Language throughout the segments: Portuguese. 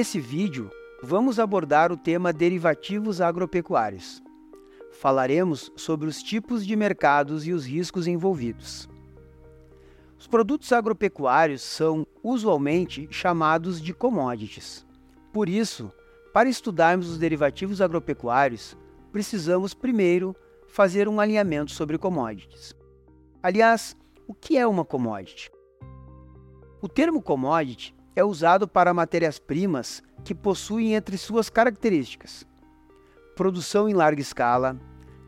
Nesse vídeo, vamos abordar o tema derivativos agropecuários. Falaremos sobre os tipos de mercados e os riscos envolvidos. Os produtos agropecuários são usualmente chamados de commodities. Por isso, para estudarmos os derivativos agropecuários, precisamos primeiro fazer um alinhamento sobre commodities. Aliás, o que é uma commodity? O termo commodity é usado para matérias-primas que possuem entre suas características produção em larga escala,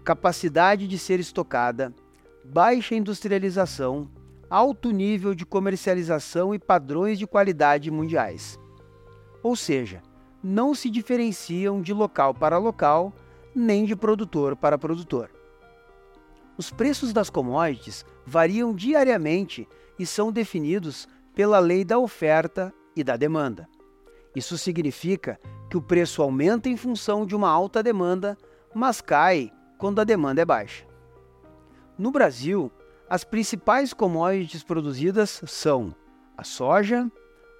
capacidade de ser estocada, baixa industrialização, alto nível de comercialização e padrões de qualidade mundiais. Ou seja, não se diferenciam de local para local, nem de produtor para produtor. Os preços das commodities variam diariamente e são definidos pela lei da oferta e da demanda. Isso significa que o preço aumenta em função de uma alta demanda, mas cai quando a demanda é baixa. No Brasil, as principais commodities produzidas são a soja,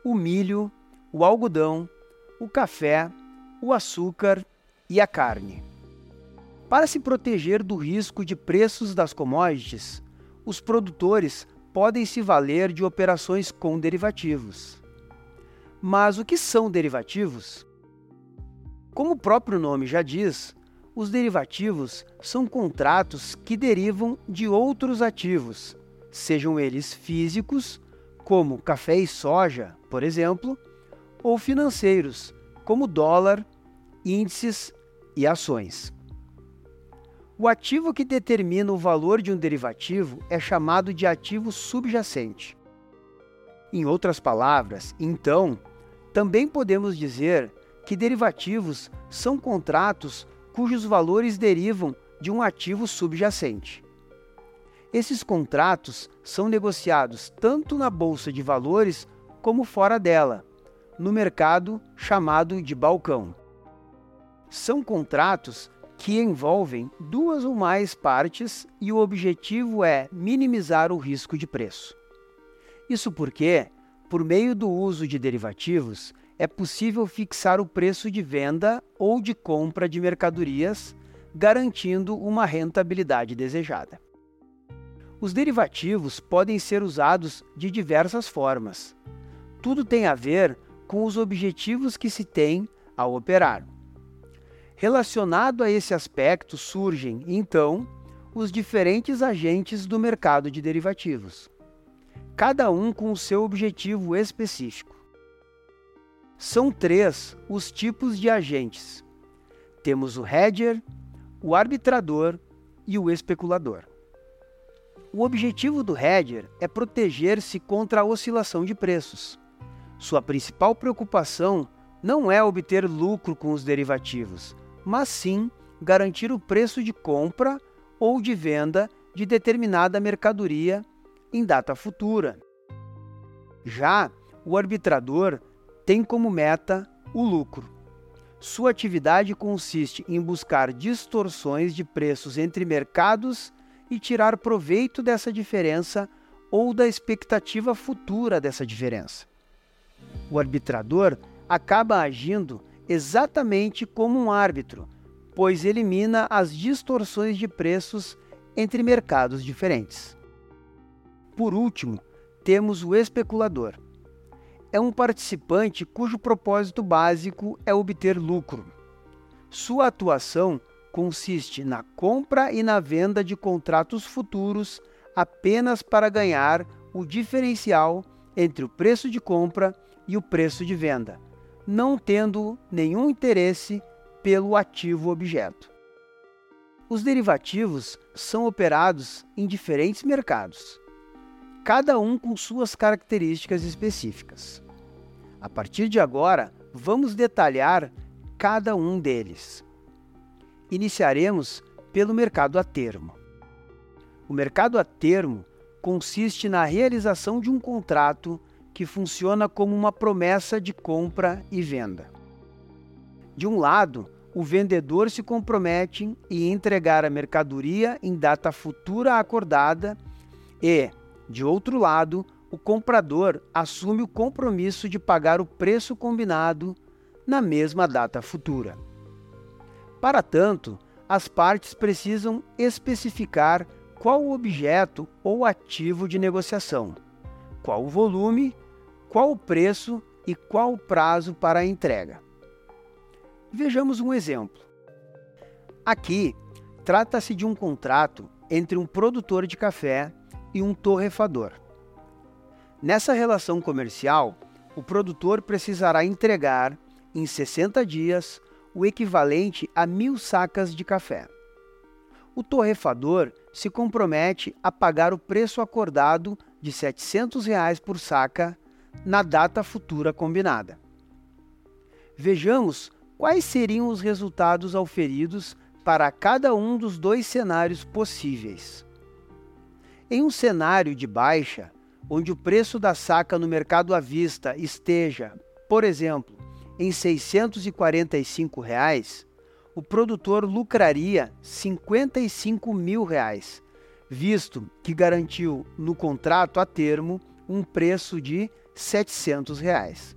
o milho, o algodão, o café, o açúcar e a carne. Para se proteger do risco de preços das commodities, os produtores podem se valer de operações com derivativos. Mas o que são derivativos? Como o próprio nome já diz, os derivativos são contratos que derivam de outros ativos, sejam eles físicos, como café e soja, por exemplo, ou financeiros, como dólar, índices e ações. O ativo que determina o valor de um derivativo é chamado de ativo subjacente. Em outras palavras, então, também podemos dizer que derivativos são contratos cujos valores derivam de um ativo subjacente. Esses contratos são negociados tanto na bolsa de valores como fora dela, no mercado chamado de balcão. São contratos que envolvem duas ou mais partes e o objetivo é minimizar o risco de preço. Isso porque, por meio do uso de derivativos, é possível fixar o preço de venda ou de compra de mercadorias, garantindo uma rentabilidade desejada. Os derivativos podem ser usados de diversas formas. Tudo tem a ver com os objetivos que se tem ao operar. Relacionado a esse aspecto surgem, então, os diferentes agentes do mercado de derivativos, cada um com o seu objetivo específico. São três os tipos de agentes. Temos o hedger, o arbitrador e o especulador. O objetivo do hedger é proteger-se contra a oscilação de preços. Sua principal preocupação não é obter lucro com os derivativos, mas sim garantir o preço de compra ou de venda de determinada mercadoria em data futura. Já o arbitrador tem como meta o lucro. Sua atividade consiste em buscar distorções de preços entre mercados e tirar proveito dessa diferença ou da expectativa futura dessa diferença. O arbitrador acaba agindo exatamente como um árbitro, pois elimina as distorções de preços entre mercados diferentes. Por último, temos o especulador. É um participante cujo propósito básico é obter lucro. Sua atuação consiste na compra e na venda de contratos futuros apenas para ganhar o diferencial entre o preço de compra e o preço de venda não tendo nenhum interesse pelo ativo objeto. Os derivativos são operados em diferentes mercados, cada um com suas características específicas. A partir de agora, vamos detalhar cada um deles. Iniciaremos pelo mercado a termo. O mercado a termo consiste na realização de um contrato que funciona como uma promessa de compra e venda. De um lado, o vendedor se compromete em entregar a mercadoria em data futura acordada e, de outro lado, o comprador assume o compromisso de pagar o preço combinado na mesma data futura. Para tanto, as partes precisam especificar qual o objeto ou ativo de negociação, qual o volume, qual o preço e qual o prazo para a entrega. Vejamos um exemplo. Aqui, trata-se de um contrato entre um produtor de café e um torrefador. Nessa relação comercial, o produtor precisará entregar, em 60 dias, o equivalente a mil sacas de café. O torrefador se compromete a pagar o preço acordado de 700 reais por saca na data futura combinada. Vejamos quais seriam os resultados auferidos para cada um dos dois cenários possíveis. Em um cenário de baixa, onde o preço da saca no mercado à vista esteja, por exemplo, em 645 reais, o produtor lucraria 55 mil reais, visto que garantiu no contrato a termo um preço de 700 reais.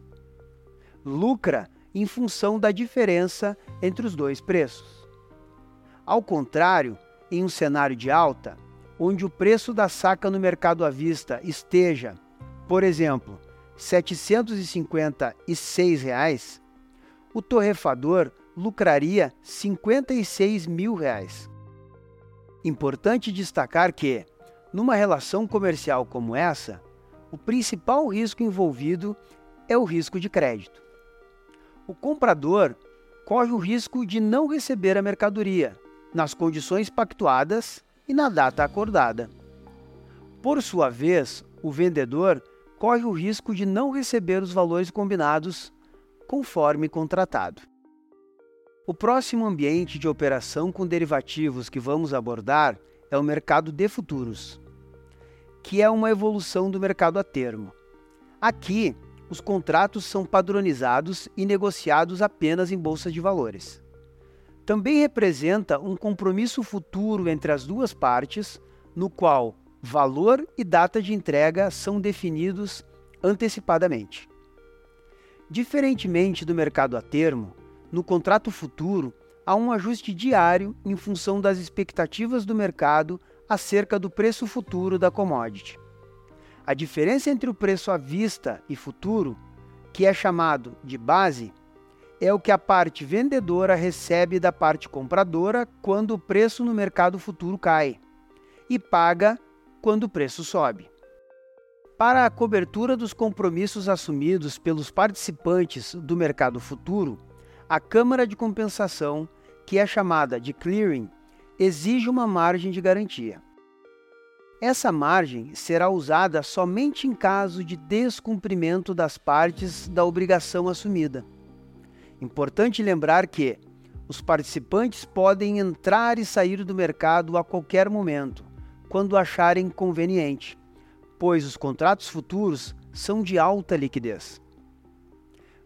Lucra em função da diferença entre os dois preços. Ao contrário, em um cenário de alta, onde o preço da saca no mercado à vista esteja, por exemplo, 756 reais, o torrefador lucraria 56 mil reais. Importante destacar que, numa relação comercial como essa, o principal risco envolvido é o risco de crédito. O comprador corre o risco de não receber a mercadoria nas condições pactuadas e na data acordada. Por sua vez, o vendedor corre o risco de não receber os valores combinados conforme contratado. O próximo ambiente de operação com derivativos que vamos abordar é o mercado de futuros, que é uma evolução do mercado a termo. Aqui, os contratos são padronizados e negociados apenas em bolsa de valores. Também representa um compromisso futuro entre as duas partes, no qual valor e data de entrega são definidos antecipadamente. Diferentemente do mercado a termo, no contrato futuro há um ajuste diário em função das expectativas do mercado acerca do preço futuro da commodity. A diferença entre o preço à vista e futuro, que é chamado de base, é o que a parte vendedora recebe da parte compradora quando o preço no mercado futuro cai e paga quando o preço sobe. Para a cobertura dos compromissos assumidos pelos participantes do mercado futuro, a Câmara de Compensação, que é chamada de clearing, exige uma margem de garantia. Essa margem será usada somente em caso de descumprimento das partes da obrigação assumida. Importante lembrar que os participantes podem entrar e sair do mercado a qualquer momento, quando acharem conveniente pois os contratos futuros são de alta liquidez.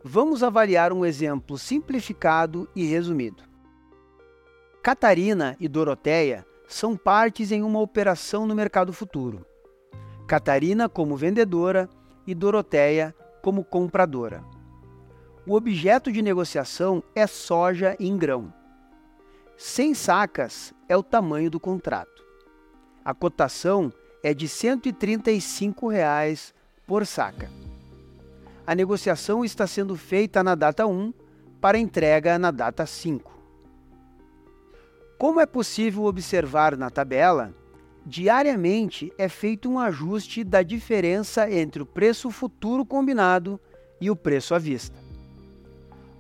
Vamos avaliar um exemplo simplificado e resumido. Catarina e Doroteia são partes em uma operação no mercado futuro. Catarina como vendedora e Doroteia como compradora. O objeto de negociação é soja em grão. 100 sacas é o tamanho do contrato. A cotação é de 135 reais por saca. A negociação está sendo feita na data 1 para entrega na data 5. Como é possível observar na tabela, diariamente é feito um ajuste da diferença entre o preço futuro combinado e o preço à vista.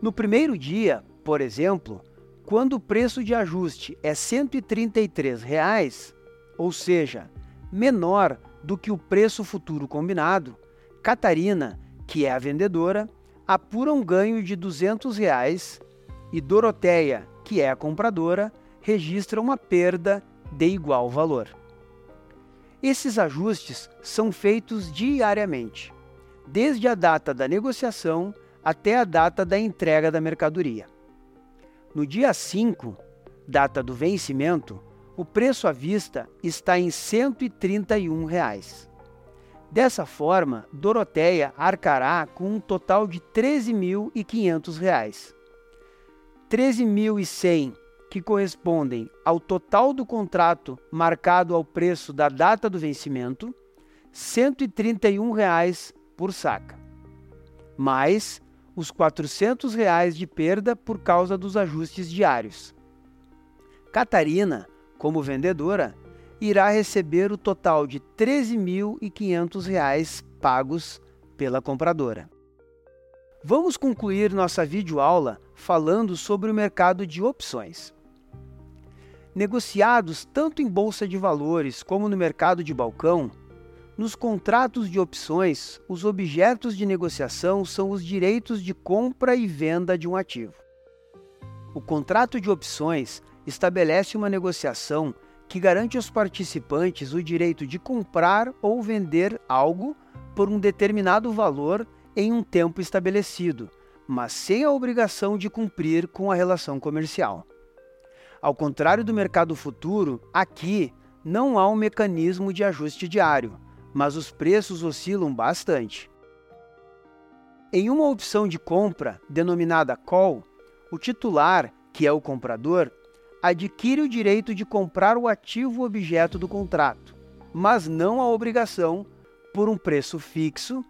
No primeiro dia, por exemplo, quando o preço de ajuste é 133 reais, ou seja, menor do que o preço futuro combinado, Catarina, que é a vendedora, apura um ganho de 200 reais, e Doroteia, que é a compradora, registra uma perda de igual valor. Esses ajustes são feitos diariamente, desde a data da negociação até a data da entrega da mercadoria. No dia 5, data do vencimento, o preço à vista está em 131 reais. Dessa forma, Doroteia arcará com um total de R$ 13.500. R$ 13.100 que correspondem ao total do contrato marcado ao preço da data do vencimento, 131 reais por saca, mais os 400 reais de perda por causa dos ajustes diários. Catarina, como vendedora, irá receber o total de R$ 13.500 pagos pela compradora. Vamos concluir nossa videoaula falando sobre o mercado de opções. Negociados tanto em bolsa de valores como no mercado de balcão, nos contratos de opções, os objetos de negociação são os direitos de compra e venda de um ativo. O contrato de opções estabelece uma negociação que garante aos participantes o direito de comprar ou vender algo por um determinado valor em um tempo estabelecido, mas sem a obrigação de cumprir com a relação comercial. Ao contrário do mercado futuro, aqui não há um mecanismo de ajuste diário, mas os preços oscilam bastante. Em uma opção de compra, denominada call, o titular, que é o comprador, adquire o direito de comprar o ativo objeto do contrato, mas não a obrigação por um preço fixo,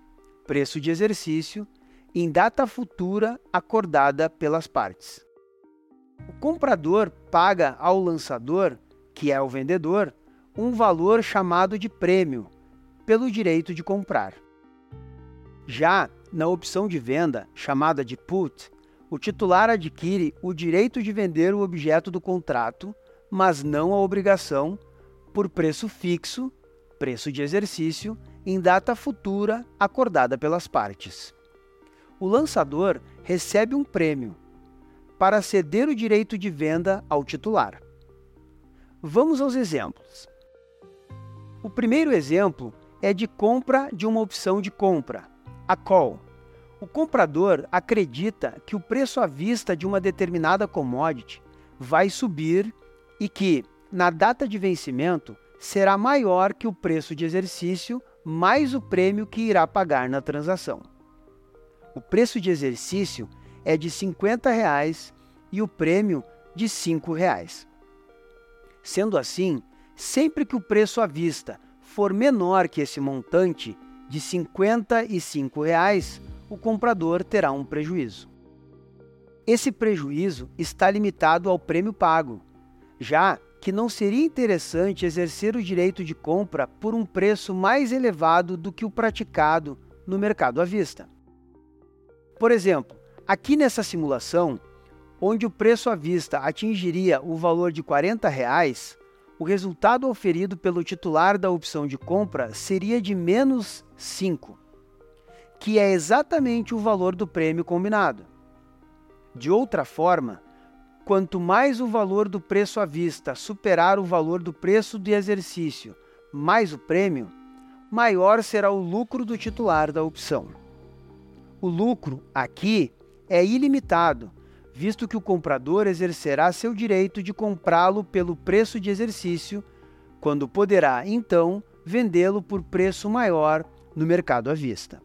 preço de exercício, em data futura acordada pelas partes. O comprador paga ao lançador, que é o vendedor, um valor chamado de prêmio pelo direito de comprar. Já na opção de venda, chamada de put, o titular adquire o direito de vender o objeto do contrato, mas não a obrigação, por preço fixo, preço de exercício, em data futura acordada pelas partes. O lançador recebe um prêmio para ceder o direito de venda ao titular. Vamos aos exemplos. O primeiro exemplo é de compra de uma opção de compra, a call o comprador acredita que o preço à vista de uma determinada commodity vai subir e que, na data de vencimento, será maior que o preço de exercício mais o prêmio que irá pagar na transação. O preço de exercício é de 50 reais e o prêmio de 5 reais. Sendo assim, sempre que o preço à vista for menor que esse montante de 55 reais, o comprador terá um prejuízo. Esse prejuízo está limitado ao prêmio pago, já que não seria interessante exercer o direito de compra por um preço mais elevado do que o praticado no mercado à vista. Por exemplo, aqui nessa simulação, onde o preço à vista atingiria o valor de 40 reais, o resultado oferido pelo titular da opção de compra seria de menos 5 que é exatamente o valor do prêmio combinado. De outra forma, quanto mais o valor do preço à vista superar o valor do preço de exercício mais o prêmio, maior será o lucro do titular da opção. O lucro aqui é ilimitado, visto que o comprador exercerá seu direito de comprá-lo pelo preço de exercício, quando poderá, então, vendê-lo por preço maior no mercado à vista.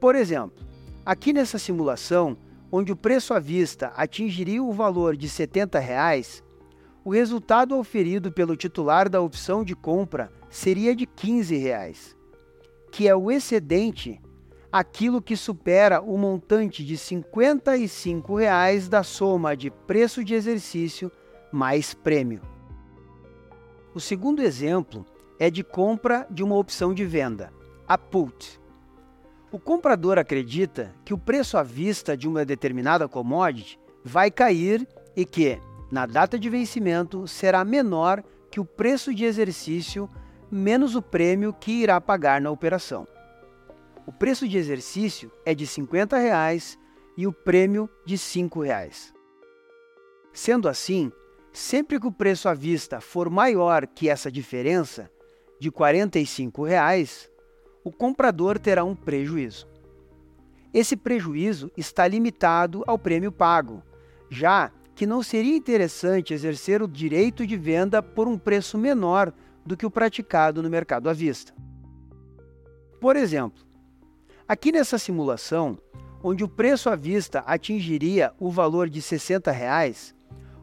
Por exemplo, aqui nessa simulação, onde o preço à vista atingiria o valor de 70 reais, o resultado oferido pelo titular da opção de compra seria de 15 reais, que é o excedente aquilo que supera o montante de 55 reais da soma de preço de exercício mais prêmio. O segundo exemplo é de compra de uma opção de venda, a put. O comprador acredita que o preço à vista de uma determinada commodity vai cair e que, na data de vencimento, será menor que o preço de exercício menos o prêmio que irá pagar na operação. O preço de exercício é de 50 reais e o prêmio de 5 reais. Sendo assim, sempre que o preço à vista for maior que essa diferença, de 45 reais, o comprador terá um prejuízo. Esse prejuízo está limitado ao prêmio pago, já que não seria interessante exercer o direito de venda por um preço menor do que o praticado no mercado à vista. Por exemplo, aqui nessa simulação, onde o preço à vista atingiria o valor de 60 reais,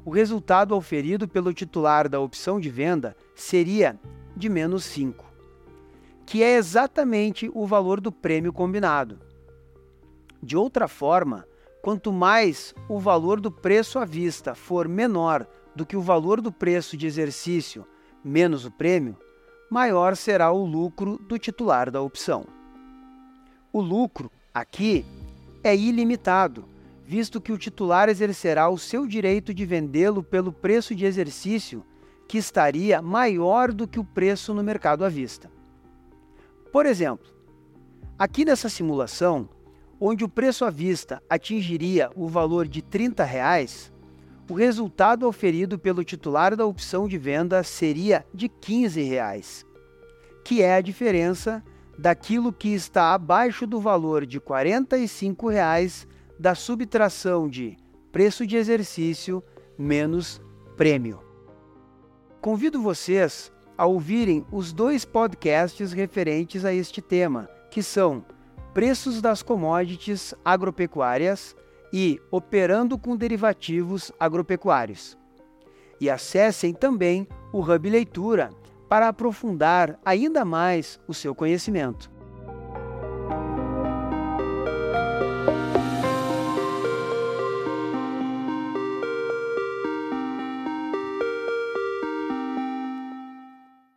o resultado auferido pelo titular da opção de venda seria de menos 5, que é exatamente o valor do prêmio combinado. De outra forma, quanto mais o valor do preço à vista for menor do que o valor do preço de exercício menos o prêmio, maior será o lucro do titular da opção. O lucro, aqui, é ilimitado, visto que o titular exercerá o seu direito de vendê-lo pelo preço de exercício, que estaria maior do que o preço no mercado à vista. Por exemplo, aqui nessa simulação, onde o preço à vista atingiria o valor de 30 reais, o resultado oferido pelo titular da opção de venda seria de 15 reais, que é a diferença daquilo que está abaixo do valor de 45 reais da subtração de preço de exercício menos prêmio. Convido vocês a ouvirem os dois podcasts referentes a este tema, que são Preços das Commodities Agropecuárias e Operando com Derivativos Agropecuários. E acessem também o Hub Leitura para aprofundar ainda mais o seu conhecimento.